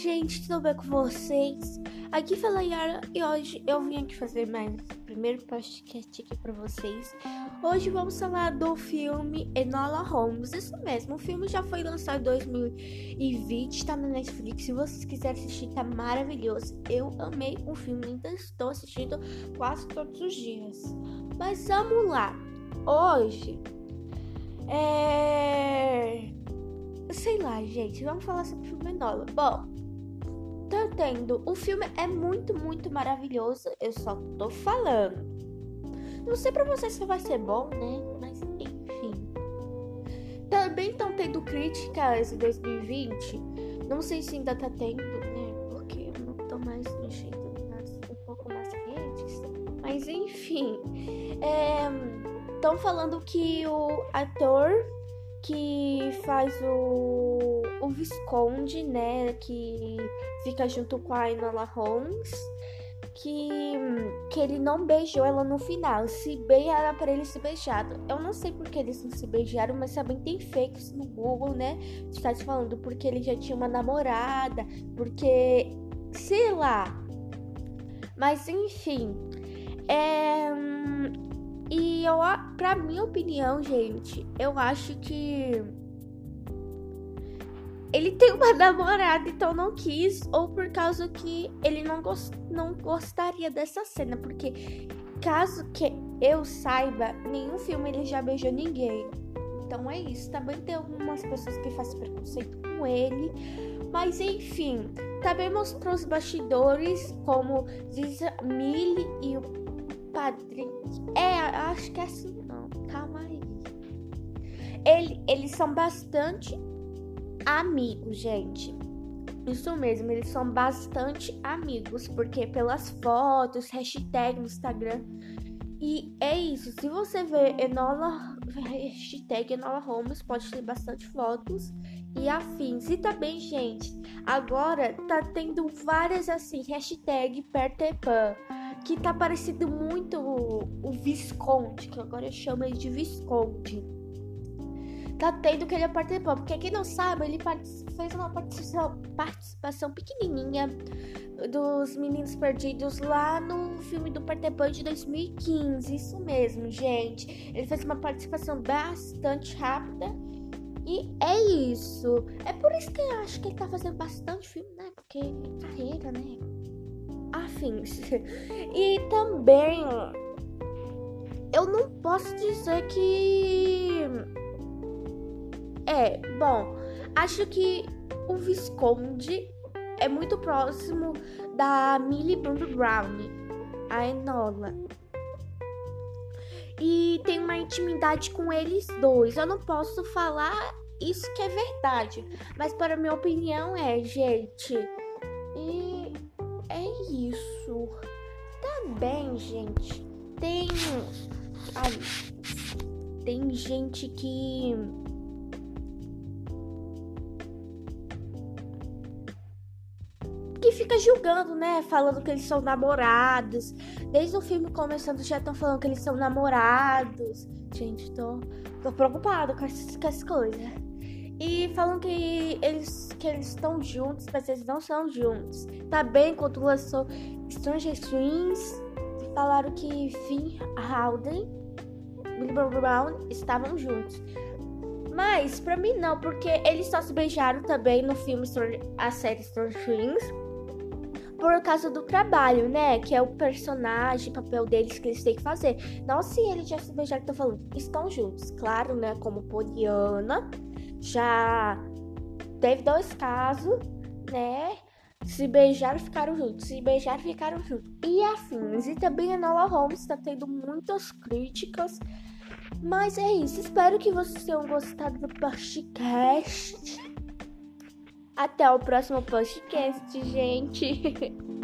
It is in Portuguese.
gente, tudo bem com vocês? Aqui fala Yara e hoje eu vim aqui fazer mais primeiro podcast aqui pra vocês. Hoje vamos falar do filme Enola Holmes. Isso mesmo, o filme já foi lançado em 2020, tá na Netflix. Se vocês quiserem assistir, tá maravilhoso. Eu amei o filme, ainda estou assistindo quase todos os dias. Mas vamos lá. Hoje é sei lá, gente, vamos falar sobre o filme Enola. Bom, tô tendo. O filme é muito, muito maravilhoso. Eu só tô falando. Não sei pra vocês se vai ser bom, né? Mas enfim. Também estão tendo críticas em 2020. Não sei se ainda tá tendo, né? Porque eu não tô mais mexendo nas um pouco mais redes. Mas enfim. Estão é, falando que o ator que faz o, o Visconde, né? Que fica junto com a Enola Holmes. Que, que ele não beijou ela no final. Se bem era para eles se beijado. Eu não sei porque eles não se beijaram, mas também tem fakes no Google, né? Está te falando porque ele já tinha uma namorada, porque sei lá. Mas enfim, é e eu, pra minha opinião, gente, eu acho que ele tem uma namorada, então não quis, ou por causa que ele não, gost, não gostaria dessa cena, porque caso que eu saiba, nenhum filme ele já beijou ninguém. Então é isso. Também tem algumas pessoas que fazem preconceito com ele. Mas enfim, também mostrou os bastidores, como diz Millie e o padrinho. É, acho que é assim não. Calma aí. Ele, eles são bastante amigos, gente. Isso mesmo, eles são bastante amigos, porque pelas fotos, hashtag no Instagram. E é isso. Se você ver Enola, hashtag Enola Holmes, pode ter bastante fotos e afins. E também, gente, agora tá tendo várias assim, hashtag Pertepan que tá parecendo muito o, o Visconde, que agora eu chamo ele de Visconde. Tá tendo que ele participou, porque quem não sabe, ele fez uma participação, participação pequenininha dos Meninos Perdidos lá no filme do Participan de 2015. Isso mesmo, gente. Ele fez uma participação bastante rápida. E é isso. É por isso que eu acho que ele tá fazendo bastante filme, né? Porque é carreira, né? afins. E também eu não posso dizer que é, bom, acho que o Visconde é muito próximo da Millie Bobby Brown, a Enola. E tem uma intimidade com eles dois. Eu não posso falar isso que é verdade, mas para minha opinião é, gente. E é isso. Também, gente, tem. Tem gente que. Fica julgando, né? Falando que eles são namorados. Desde o filme começando já estão falando que eles são namorados. Gente, tô, tô preocupado com essas, com essas coisas. E falam que eles que eles estão juntos, mas eles não são juntos. Tá quando lançou Stranger Things, falaram que Finn Howden e Billy Brown estavam juntos. Mas para mim não, porque eles só se beijaram também no filme a série Stranger Things por causa do trabalho, né? Que é o personagem, papel deles que eles têm que fazer. Não se eles já se beijaram, estão falando, estão juntos. Claro, né? Como Poliana já teve dois casos, né? Se beijaram ficaram juntos, se beijaram ficaram juntos. E afins. E também a Nola Holmes está tendo muitas críticas. Mas é isso. Espero que vocês tenham gostado do podcast. Até o próximo podcast, gente.